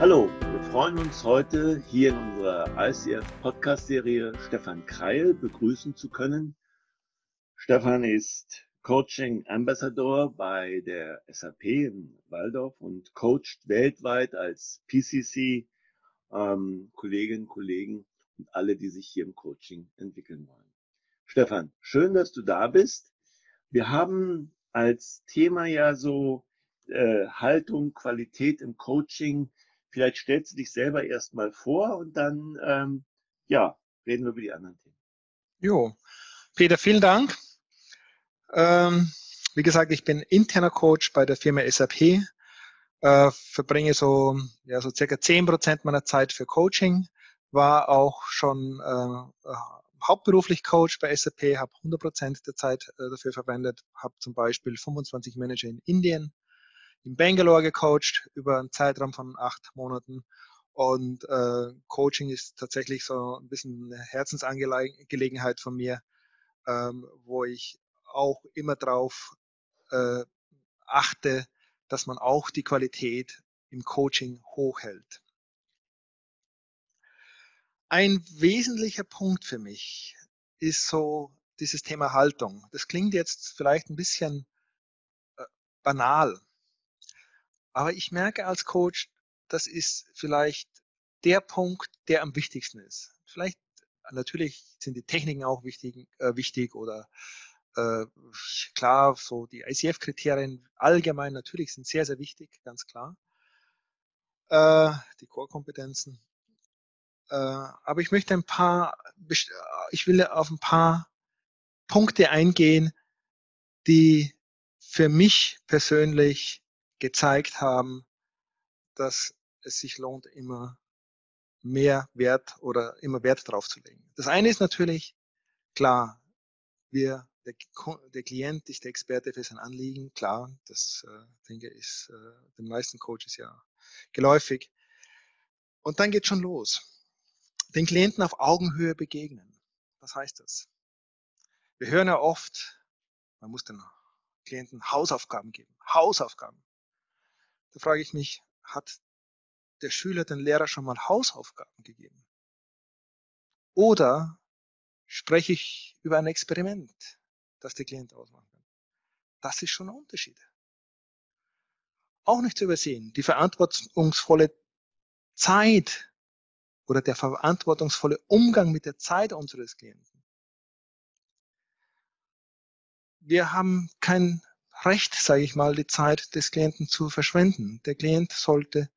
Hallo, wir freuen uns heute hier in unserer ICF Podcast Serie Stefan Kreil begrüßen zu können. Stefan ist Coaching Ambassador bei der SAP in Waldorf und coacht weltweit als PCC ähm, Kolleginnen, Kollegen und alle, die sich hier im Coaching entwickeln wollen. Stefan, schön, dass du da bist. Wir haben als Thema ja so äh, Haltung, Qualität im Coaching. Vielleicht stellst du dich selber erstmal vor und dann, ähm, ja, reden wir über die anderen Themen. Jo, Peter, vielen Dank. Ähm, wie gesagt, ich bin interner Coach bei der Firma SAP, äh, verbringe so, ja, so circa zehn Prozent meiner Zeit für Coaching, war auch schon äh, hauptberuflich Coach bei SAP, habe 100 Prozent der Zeit äh, dafür verwendet, habe zum Beispiel 25 Manager in Indien, in Bangalore gecoacht über einen Zeitraum von acht Monaten. Und äh, Coaching ist tatsächlich so ein bisschen eine Herzensangelegenheit von mir, ähm, wo ich auch immer darauf äh, achte, dass man auch die Qualität im Coaching hochhält. Ein wesentlicher Punkt für mich ist so dieses Thema Haltung. Das klingt jetzt vielleicht ein bisschen äh, banal, aber ich merke als Coach, das ist vielleicht der Punkt, der am wichtigsten ist. Vielleicht natürlich sind die Techniken auch wichtig, äh, wichtig oder äh, klar, so die ICF-Kriterien allgemein natürlich sind sehr, sehr wichtig, ganz klar. Äh, die Core-Kompetenzen. Äh, aber ich möchte ein paar, ich will auf ein paar Punkte eingehen, die für mich persönlich gezeigt haben, dass es sich lohnt, immer mehr Wert oder immer Wert drauf zu legen. Das eine ist natürlich, klar, wir der, der Klient ist der Experte für sein Anliegen, klar, das äh, denke ich ist äh, den meisten Coaches ja geläufig. Und dann geht schon los. Den Klienten auf Augenhöhe begegnen. Was heißt das? Wir hören ja oft, man muss den Klienten Hausaufgaben geben. Hausaufgaben. Da frage ich mich, hat der Schüler den Lehrer schon mal Hausaufgaben gegeben? Oder spreche ich über ein Experiment? das der Klient ausmachen kann. Das ist schon ein Unterschied. Auch nicht zu übersehen, die verantwortungsvolle Zeit oder der verantwortungsvolle Umgang mit der Zeit unseres Klienten. Wir haben kein Recht, sage ich mal, die Zeit des Klienten zu verschwenden. Der Klient sollte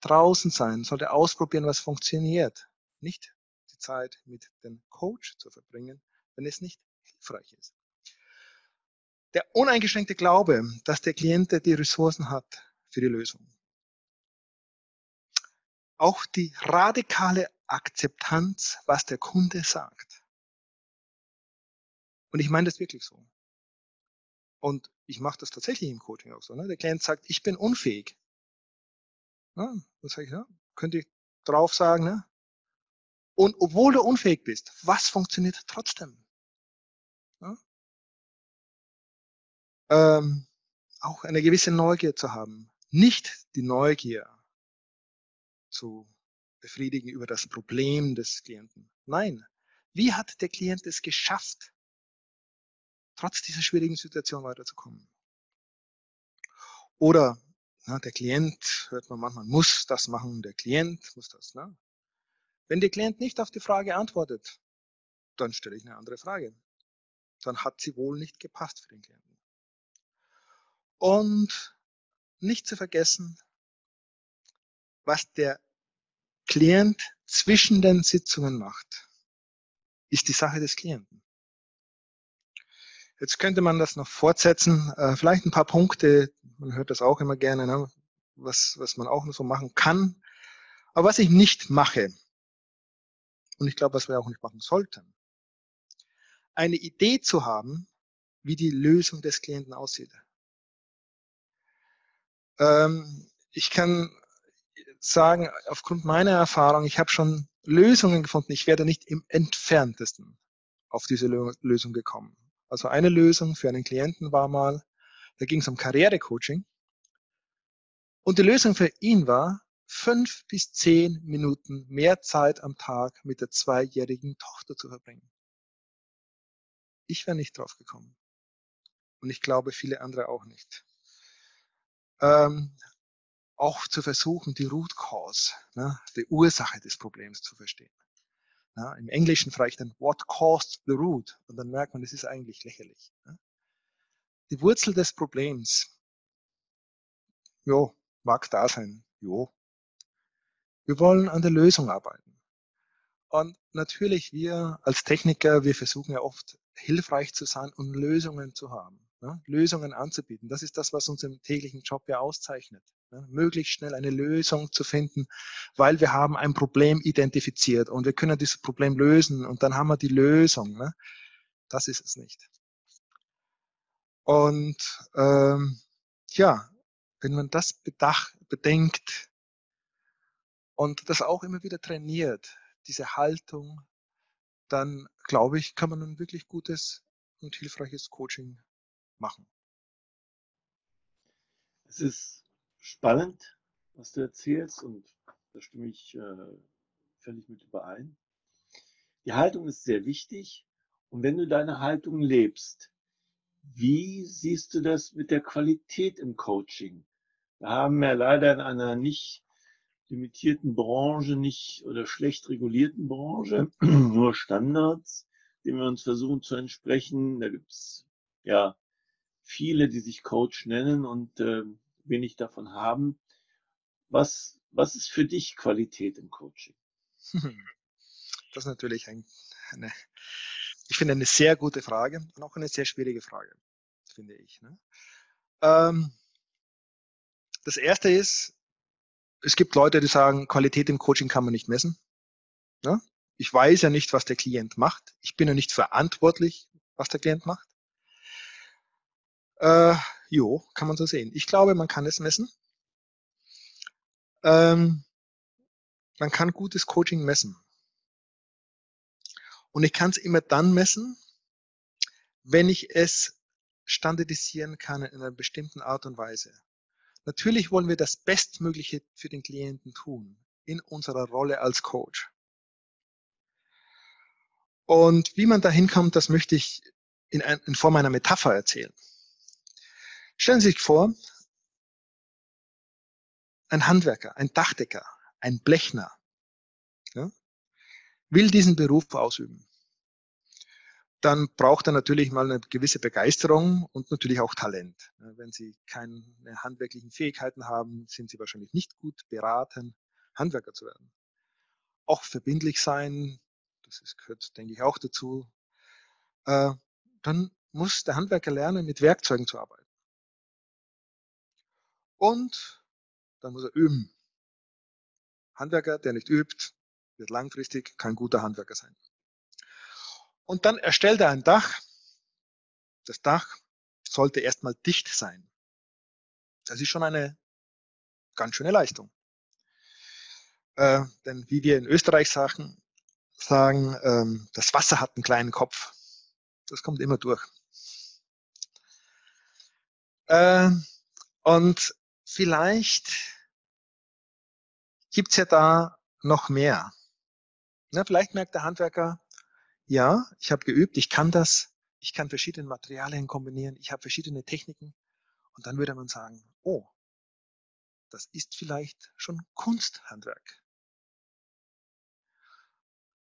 draußen sein, sollte ausprobieren, was funktioniert. Nicht die Zeit mit dem Coach zu verbringen, wenn es nicht hilfreich ist. Der uneingeschränkte Glaube, dass der Klient die Ressourcen hat für die Lösung. Auch die radikale Akzeptanz, was der Kunde sagt. Und ich meine das wirklich so. Und ich mache das tatsächlich im Coaching auch so. Ne? Der Klient sagt, ich bin unfähig. Ja, was sage ich? Ja? Könnte ich drauf sagen. Ne? Und obwohl du unfähig bist, was funktioniert trotzdem? Ja? ähm, auch eine gewisse Neugier zu haben. Nicht die Neugier zu befriedigen über das Problem des Klienten. Nein, wie hat der Klient es geschafft, trotz dieser schwierigen Situation weiterzukommen? Oder na, der Klient, hört man manchmal, muss das machen, der Klient muss das. Ne? Wenn der Klient nicht auf die Frage antwortet, dann stelle ich eine andere Frage. Dann hat sie wohl nicht gepasst für den Klienten. Und nicht zu vergessen, was der Klient zwischen den Sitzungen macht, ist die Sache des Klienten. Jetzt könnte man das noch fortsetzen. Äh, vielleicht ein paar Punkte, man hört das auch immer gerne, ne, was, was man auch so machen kann. Aber was ich nicht mache, und ich glaube, was wir auch nicht machen sollten, eine Idee zu haben, wie die Lösung des Klienten aussieht. Ähm, ich kann sagen, aufgrund meiner Erfahrung, ich habe schon Lösungen gefunden. Ich werde nicht im entferntesten auf diese Lösung gekommen. Also eine Lösung für einen Klienten war mal, da ging es um Karrierecoaching. Und die Lösung für ihn war, fünf bis zehn Minuten mehr Zeit am Tag mit der zweijährigen Tochter zu verbringen. Ich wäre nicht drauf gekommen. Und ich glaube, viele andere auch nicht. Ähm, auch zu versuchen, die Root Cause, ne, die Ursache des Problems zu verstehen. Ja, Im Englischen frage ich dann, what caused the root? Und dann merkt man, das ist eigentlich lächerlich. Ne? Die Wurzel des Problems, jo, mag da sein, jo. Wir wollen an der Lösung arbeiten. Und natürlich, wir als Techniker, wir versuchen ja oft hilfreich zu sein und Lösungen zu haben, ne? Lösungen anzubieten. Das ist das, was uns im täglichen Job ja auszeichnet ne, möglichst schnell eine Lösung zu finden, weil wir haben ein Problem identifiziert und wir können dieses Problem lösen und dann haben wir die Lösung. Ne? Das ist es nicht. Und ähm, ja, wenn man das bedach, bedenkt und das auch immer wieder trainiert, diese Haltung, dann glaube ich, kann man ein wirklich gutes und hilfreiches Coaching machen. Es ist spannend, was du erzählst und da stimme ich äh, völlig mit überein. Die Haltung ist sehr wichtig und wenn du deine Haltung lebst, wie siehst du das mit der Qualität im Coaching? Wir haben ja leider in einer nicht limitierten Branche, nicht oder schlecht regulierten Branche nur Standards, denen wir uns versuchen zu entsprechen. Da gibt's ja viele, die sich Coach nennen und äh, wenig davon haben. Was, was ist für dich Qualität im Coaching? Das ist natürlich ein, eine, ich finde eine sehr gute Frage und auch eine sehr schwierige Frage, finde ich. Ne? Ähm, das erste ist, es gibt Leute, die sagen, Qualität im Coaching kann man nicht messen. Ja? Ich weiß ja nicht, was der Klient macht. Ich bin ja nicht verantwortlich, was der Klient macht. Äh, jo, kann man so sehen. Ich glaube, man kann es messen. Ähm, man kann gutes Coaching messen. Und ich kann es immer dann messen, wenn ich es standardisieren kann in einer bestimmten Art und Weise. Natürlich wollen wir das Bestmögliche für den Klienten tun, in unserer Rolle als Coach. Und wie man da hinkommt, das möchte ich in, in Form einer Metapher erzählen. Stellen Sie sich vor, ein Handwerker, ein Dachdecker, ein Blechner ja, will diesen Beruf ausüben. Dann braucht er natürlich mal eine gewisse Begeisterung und natürlich auch Talent. Wenn Sie keine handwerklichen Fähigkeiten haben, sind Sie wahrscheinlich nicht gut beraten, Handwerker zu werden. Auch verbindlich sein, das gehört, denke ich, auch dazu. Äh, dann muss der Handwerker lernen, mit Werkzeugen zu arbeiten. Und dann muss er üben. Handwerker, der nicht übt, wird langfristig kein guter Handwerker sein. Und dann erstellt er ein Dach. Das Dach sollte erstmal dicht sein. Das ist schon eine ganz schöne Leistung. Äh, denn wie wir in Österreich sagen, sagen ähm, das Wasser hat einen kleinen Kopf. Das kommt immer durch. Äh, und vielleicht gibt's ja da noch mehr. Na, vielleicht merkt der Handwerker, ja, ich habe geübt, ich kann das, ich kann verschiedene Materialien kombinieren, ich habe verschiedene Techniken. Und dann würde man sagen, oh, das ist vielleicht schon Kunsthandwerk.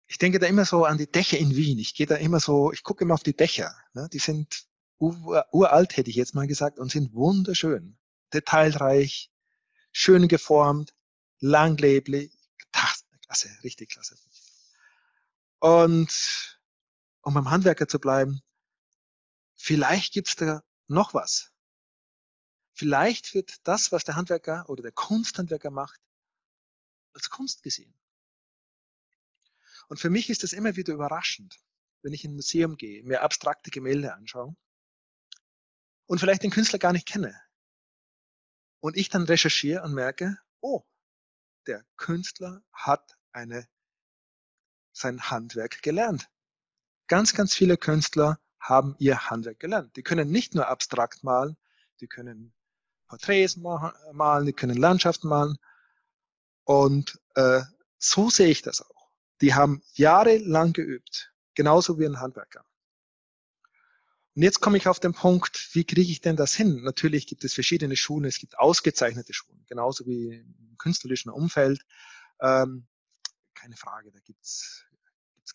Ich denke da immer so an die Dächer in Wien. Ich gehe da immer so, ich gucke immer auf die Dächer. Ne? Die sind uralt, hätte ich jetzt mal gesagt, und sind wunderschön detailreich, schön geformt, langlebig. Klasse, richtig klasse. Und um beim Handwerker zu bleiben, vielleicht gibt's da noch was. Vielleicht wird das, was der Handwerker oder der Kunsthandwerker macht, als Kunst gesehen. Und für mich ist das immer wieder überraschend, wenn ich in ein Museum gehe, mir abstrakte Gemälde anschaue und vielleicht den Künstler gar nicht kenne. Und ich dann recherchiere und merke, oh, der Künstler hat eine, sein Handwerk gelernt. Ganz, ganz viele Künstler haben ihr Handwerk gelernt. Die können nicht nur abstrakt malen, die können Porträts malen, die können Landschaften malen. Und äh, so sehe ich das auch. Die haben jahrelang geübt, genauso wie ein Handwerker. Und jetzt komme ich auf den Punkt, wie kriege ich denn das hin? Natürlich gibt es verschiedene Schulen, es gibt ausgezeichnete Schulen, genauso wie im künstlerischen Umfeld. Ähm, keine Frage, da gibt es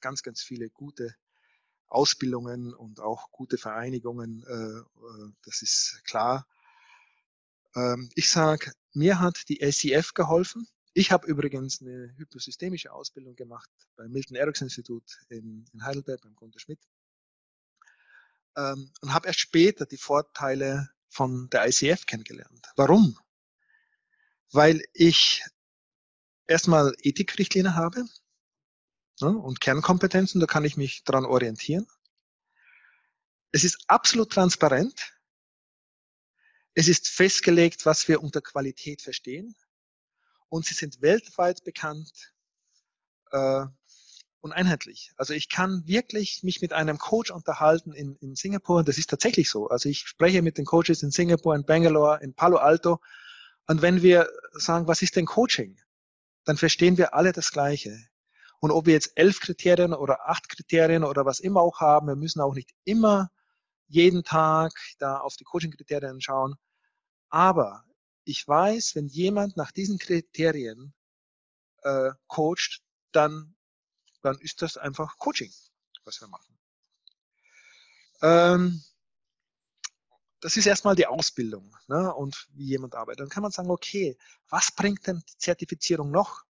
ganz, ganz viele gute Ausbildungen und auch gute Vereinigungen, äh, äh das ist klar. Ähm, ich sage, mir hat die SIF geholfen. Ich habe übrigens eine hypnosystemische Ausbildung gemacht beim Milton Erickson Institut in, in Heidelberg beim Gunter Schmidt ähm, und habe erst später die Vorteile von der ICF kennengelernt. Warum? Weil ich erstmal Ethikrichtlinien habe ne, und Kernkompetenzen, da kann ich mich dran orientieren. Es ist absolut transparent. Es ist festgelegt, was wir unter Qualität verstehen. Und sie sind weltweit bekannt äh, und einheitlich. Also ich kann wirklich mich mit einem Coach unterhalten in, in Singapur. Das ist tatsächlich so. Also ich spreche mit den Coaches in Singapur, in Bangalore, in Palo Alto. Und wenn wir sagen, was ist denn Coaching? Dann verstehen wir alle das Gleiche. Und ob wir jetzt elf Kriterien oder acht Kriterien oder was immer auch haben, wir müssen auch nicht immer jeden Tag da auf die Coaching-Kriterien schauen. Aber ich weiß, wenn jemand nach diesen Kriterien äh, coacht, dann dann ist das einfach Coaching, was wir machen. Ähm, das ist erstmal die Ausbildung ne, und wie jemand arbeitet. Dann kann man sagen, okay, was bringt denn die Zertifizierung noch?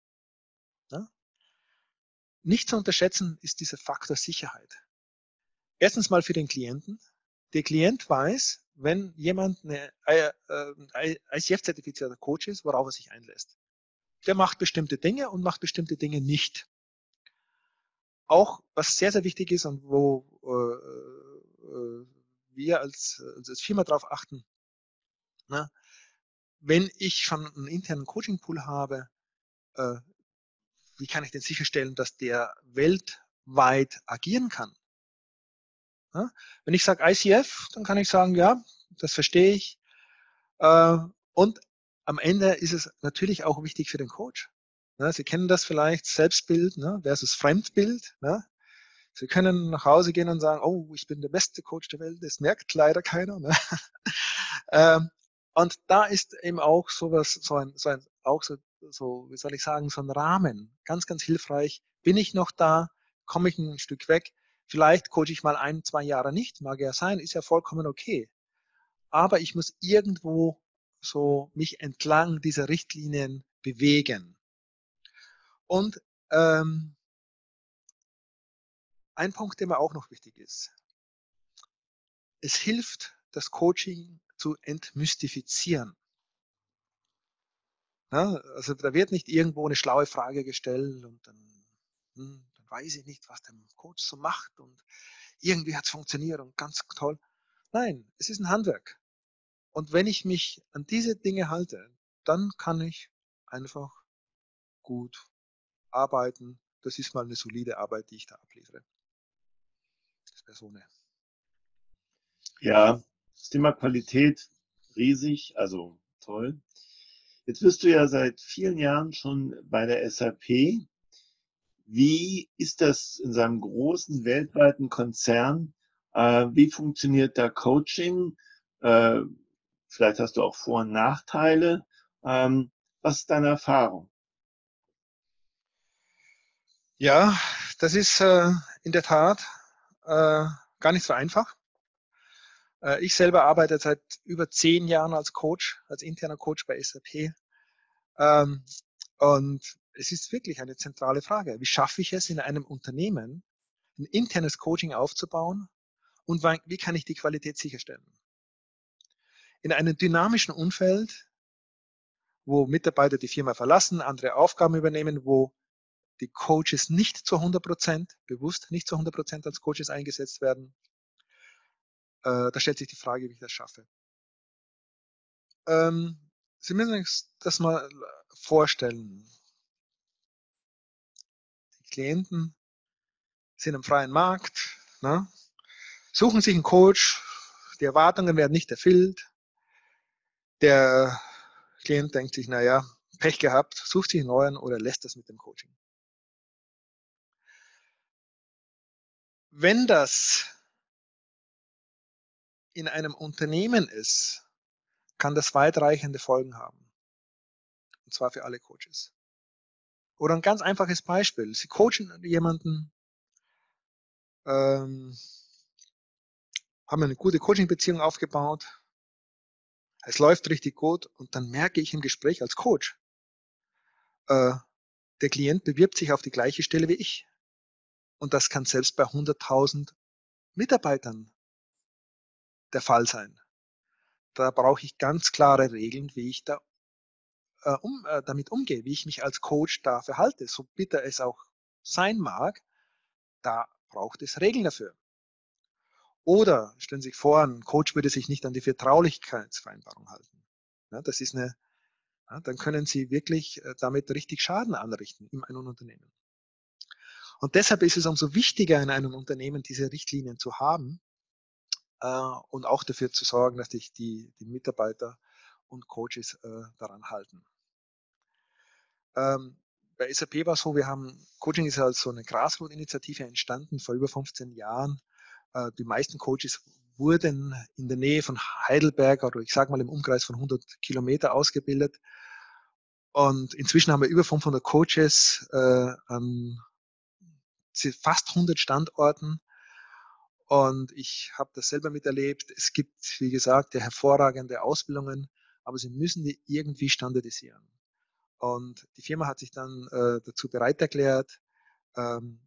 Ne? Nicht zu unterschätzen ist dieser Faktor Sicherheit. Erstens mal für den Klienten. Der Klient weiß, wenn jemand äh, äh, ICF-zertifizierter Coach ist, worauf er sich einlässt. Der macht bestimmte Dinge und macht bestimmte Dinge nicht auch, was sehr, sehr wichtig ist und wo äh, äh, wir als, als Firma darauf achten, ne? wenn ich schon einen internen Coaching-Pool habe, äh, wie kann ich denn sicherstellen, dass der weltweit agieren kann? Ne? Wenn ich sage ICF, dann kann ich sagen, ja, das verstehe ich. Äh, und am Ende ist es natürlich auch wichtig für den Coach. Ne? Sie kennen das vielleicht, Selbstbild ne, versus Fremdbild. Ne? Sie können nach Hause gehen und sagen, oh, ich bin der beste Coach der Welt, das merkt leider keiner. Ne? ähm, und da ist eben auch sowas, so ein, so ein, auch so, so, wie soll ich sagen, so ein Rahmen, ganz, ganz hilfreich. Bin ich noch da? Komme ich ein Stück weg? Vielleicht coache ich mal ein, zwei Jahre nicht, mag ja sein, ist ja vollkommen okay. Aber ich muss irgendwo so mich entlang dieser Richtlinien bewegen. Und ähm, ein Punkt, der mir auch noch wichtig ist. Es hilft, das Coaching zu entmystifizieren. Ja, also da wird nicht irgendwo eine schlaue Frage gestellt und dann, hm, dann weiß ich nicht, was der Coach so macht und irgendwie hat es funktioniert und ganz toll. Nein, es ist ein Handwerk. Und wenn ich mich an diese Dinge halte, dann kann ich einfach gut arbeiten. Das ist mal eine solide Arbeit, die ich da abliefere. Das wäre so eine. Ja, das Thema Qualität riesig, also toll. Jetzt bist du ja seit vielen Jahren schon bei der SAP. Wie ist das in seinem großen weltweiten Konzern? Äh, wie funktioniert da Coaching? Äh, vielleicht hast du auch Vor- und Nachteile. Ähm, was ist deine Erfahrung? Ja, das ist äh, in der Tat äh, gar nicht so einfach. Äh, ich selber arbeite seit über zehn Jahren als Coach, als interner Coach bei SAP. Ähm, und es ist wirklich eine zentrale Frage. Wie schaffe ich es in einem Unternehmen, ein internes Coaching aufzubauen und wie kann ich die Qualität sicherstellen? In einem dynamischen Umfeld, wo Mitarbeiter die Firma verlassen, andere Aufgaben übernehmen, wo die Coaches nicht zu 100 Prozent, bewusst nicht zu 100 Prozent als Coaches eingesetzt werden. Äh, da stellt sich die Frage, wie ich das schaffe. Ähm, Sie müssen sich das mal vorstellen. Die Klienten sind im freien Markt, ne? suchen sich einen Coach, die Erwartungen werden nicht erfüllt. Der Klient denkt sich, naja, Pech gehabt, sucht sich einen neuen oder lässt das mit dem Coaching. Wenn das in einem Unternehmen ist, kann das weitreichende Folgen haben. Und zwar für alle Coaches. Oder ein ganz einfaches Beispiel. Sie coachen jemanden, ähm, haben eine gute Coaching-Beziehung aufgebaut. Es läuft richtig gut und dann merke ich im Gespräch als Coach, äh, der Klient bewirbt sich auf die gleiche Stelle wie ich. Und das kann selbst bei 100.000 Mitarbeitern der Fall sein. Da brauche ich ganz klare Regeln, wie ich da äh, um, äh, damit umgehe, wie ich mich als Coach da verhalte. So bitter es auch sein mag, da braucht es Regeln dafür. Oder stellen Sie sich vor, ein Coach würde sich nicht an die Vertraulichkeitsvereinbarung halten. Ja, das ist eine, ja, dann können Sie wirklich äh, damit richtig Schaden anrichten in einem Unternehmen. Und deshalb ist es umso wichtiger in einem Unternehmen, diese Richtlinien zu haben äh, und auch dafür zu sorgen, dass sich die, die Mitarbeiter und Coaches äh, daran halten. Ähm, bei SAP war es so, wir haben, Coaching ist als so eine Grassroot-Initiative entstanden vor über 15 Jahren. Äh, die meisten Coaches wurden in der Nähe von Heidelberg oder ich sage mal im Umkreis von 100 Kilometer ausgebildet. Und inzwischen haben wir über 500 Coaches äh, an fast 100 Standorten. Und ich habe das selber miterlebt. Es gibt, wie gesagt, hervorragende Ausbildungen, aber sie müssen die irgendwie standardisieren. Und die Firma hat sich dann äh, dazu bereit erklärt, ähm,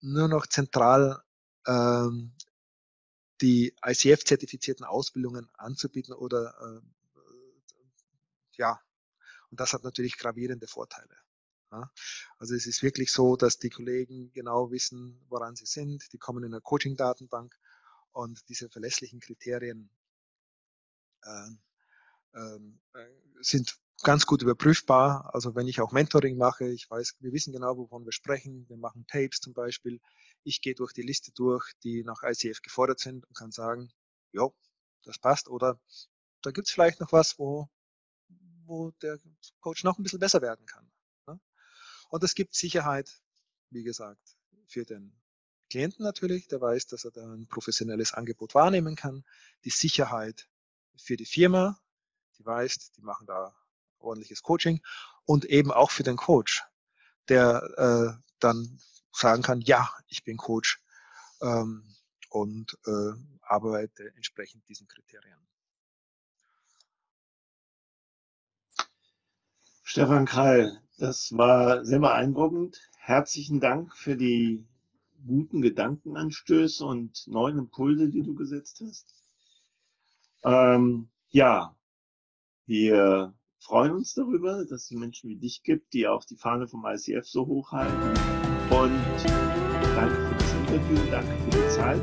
nur noch zentral ähm, die ICF-zertifizierten Ausbildungen anzubieten oder äh, ja, und das hat natürlich gravierende Vorteile. Also es ist wirklich so, dass die Kollegen genau wissen, woran sie sind. Die kommen in eine Coaching-Datenbank und diese verlässlichen Kriterien äh, äh, sind ganz gut überprüfbar. Also wenn ich auch Mentoring mache, ich weiß, wir wissen genau, wovon wir sprechen. Wir machen Tapes zum Beispiel. Ich gehe durch die Liste durch, die nach ICF gefordert sind und kann sagen, ja, das passt. Oder da gibt es vielleicht noch was, wo, wo der Coach noch ein bisschen besser werden kann. Und es gibt Sicherheit, wie gesagt, für den Klienten natürlich, der weiß, dass er da ein professionelles Angebot wahrnehmen kann. Die Sicherheit für die Firma, die weiß, die machen da ordentliches Coaching und eben auch für den Coach, der äh, dann sagen kann, ja, ich bin Coach ähm, und äh, arbeite entsprechend diesen Kriterien. Stefan Krall, das war sehr beeindruckend. Herzlichen Dank für die guten Gedankenanstöße und neuen Impulse, die du gesetzt hast. Ähm, ja, wir freuen uns darüber, dass es Menschen wie dich gibt, die auch die Fahne vom ICF so hochhalten. Und danke für das Interview, danke für die Zeit.